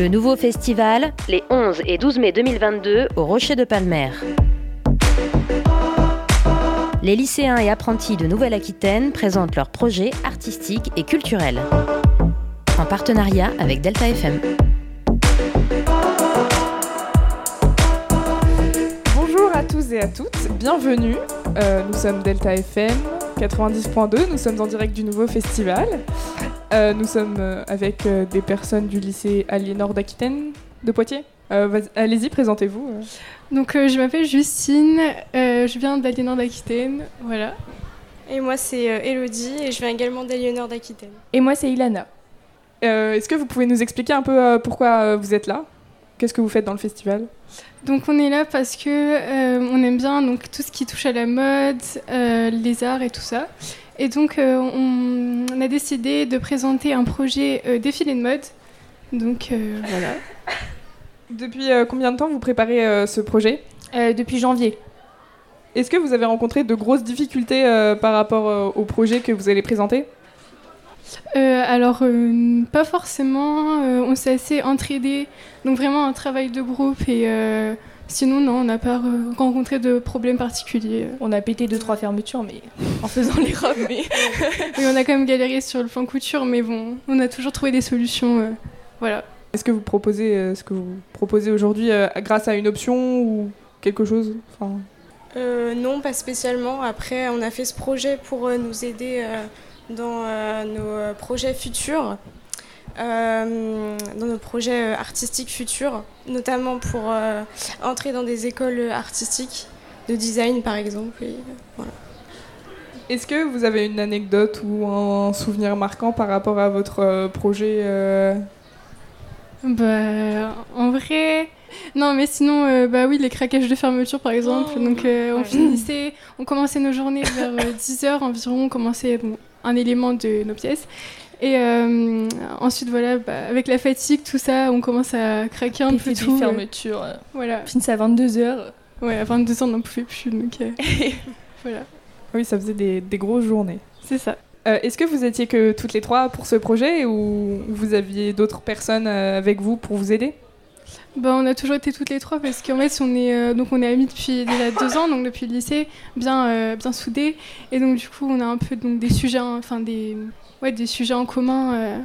Le nouveau festival, les 11 et 12 mai 2022 au Rocher de Palmer. Les lycéens et apprentis de Nouvelle-Aquitaine présentent leurs projets artistiques et culturels. En partenariat avec Delta FM. Bonjour à tous et à toutes, bienvenue. Euh, nous sommes Delta FM 90.2, nous sommes en direct du nouveau festival. Euh, nous sommes euh, avec euh, des personnes du lycée Aliénor d'Aquitaine de Poitiers. Euh, Allez-y, présentez-vous. Donc euh, je m'appelle Justine, euh, je viens d'Aliénor d'Aquitaine, voilà. Et moi, c'est euh, Elodie et je viens également d'Aliénor d'Aquitaine. Et moi, c'est Ilana. Euh, Est-ce que vous pouvez nous expliquer un peu euh, pourquoi euh, vous êtes là? Qu'est-ce que vous faites dans le festival? Donc on est là parce que euh, on aime bien donc tout ce qui touche à la mode, euh, les arts et tout ça. Et donc euh, on, on a décidé de présenter un projet euh, défilé de mode. Donc euh, voilà. Depuis euh, combien de temps vous préparez euh, ce projet? Euh, depuis janvier. Est-ce que vous avez rencontré de grosses difficultés euh, par rapport euh, au projet que vous allez présenter? Euh, alors euh, pas forcément, euh, on s'est assez entraidés, donc vraiment un travail de groupe et euh, sinon non on n'a pas rencontré de problèmes particuliers. On a pété deux trois fermetures, mais en faisant les robes. Mais... Oui, on a quand même galéré sur le plan couture, mais bon, on a toujours trouvé des solutions. euh, voilà. Est-ce que vous proposez euh, ce que vous proposez aujourd'hui euh, grâce à une option ou quelque chose? Enfin, Euh, non, pas spécialement. Après, on a fait ce projet pour euh, nous aider euh, dans euh, nos euh, projets futurs, euh, dans nos projets euh, artistiques futurs, notamment pour euh, entrer dans des écoles artistiques de design, par exemple. Et, euh, voilà. Est-ce que vous avez une anecdote ou un souvenir marquant par rapport à votre euh, projet euh, Bah, en vrai. Non, mais sinon, euh, bah oui, les craquages de fermeture par exemple. Donc, euh, on Ouais. finissait, on commençait nos journées vers 10h environ, on commençait bon, un élément de nos pièces. Et euh, ensuite, voilà, bah, avec la fatigue, tout ça, on commence à craquer un peu tout. euh, fermetures. euh, voilà. Finissait à 22h. Ouais, à 22 ans, on n'en pouvait plus. Donc, euh, voilà, Oui, ça faisait des, des grosses journées. c'est ça. Euh, Est-ce que vous étiez que toutes les trois pour ce projet ou vous aviez d'autres personnes avec vous pour vous aider? Bah, on a toujours été toutes les trois parce qu'en fait, on est, euh, donc on est amis depuis déjà deux ans, donc depuis le lycée, bien, euh, bien soudés. Et donc, du coup, on a un peu donc, des sujets, en- enfin, des, ouais, des sujets en commun. euh,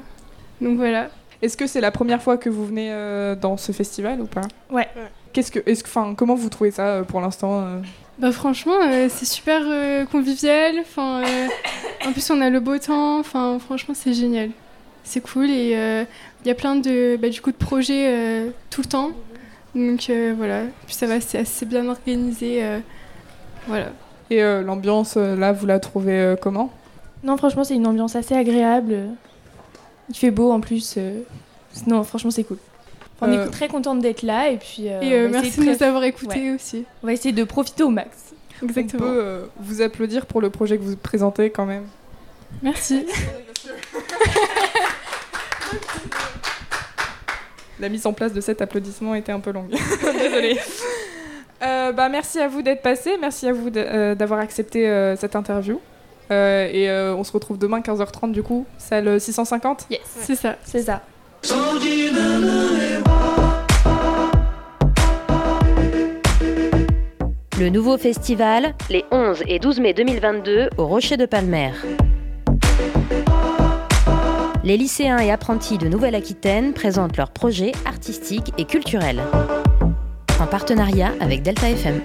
donc voilà. Est-ce que c'est la première fois que vous venez euh, dans ce festival ou pas? Ouais. Qu'est-ce que, est-ce que, enfin, comment vous trouvez ça euh, pour l'instant euh? Bah, franchement, euh, c'est super euh, convivial. Enfin, euh, en plus, on a le beau temps. Enfin, franchement, c'est génial. C'est cool et euh, il y a plein de, bah, du coup, de projets euh, tout le temps. Donc euh, voilà. Puis ça va, c'est assez bien organisé. euh, voilà. Et euh, l'ambiance là, vous la trouvez euh, comment? Non, franchement, c'est une ambiance assez agréable. Il fait beau en plus. euh, Non, franchement, c'est cool. Enfin, On Euh, est très contente d'être là et puis. euh, Et euh, merci de nous avoir écoutés aussi. On va essayer de profiter au max. Exactement. On peut euh, vous applaudir pour le projet que vous présentez quand même. Merci. La mise en place de cet applaudissement était un peu longue. Désolée. Euh, bah, merci à vous d'être passé, merci à vous euh, d'avoir accepté euh, cette interview. Euh, et euh, on se retrouve demain 15h30 du coup, salle 650. Yes, C'est ça. c'est ça. Le nouveau festival, les 11 et 12 mai 2022 au Rocher de Palmer. Les lycéens et apprentis de Nouvelle-Aquitaine présentent leurs projets artistiques et culturels. En partenariat avec Delta FM.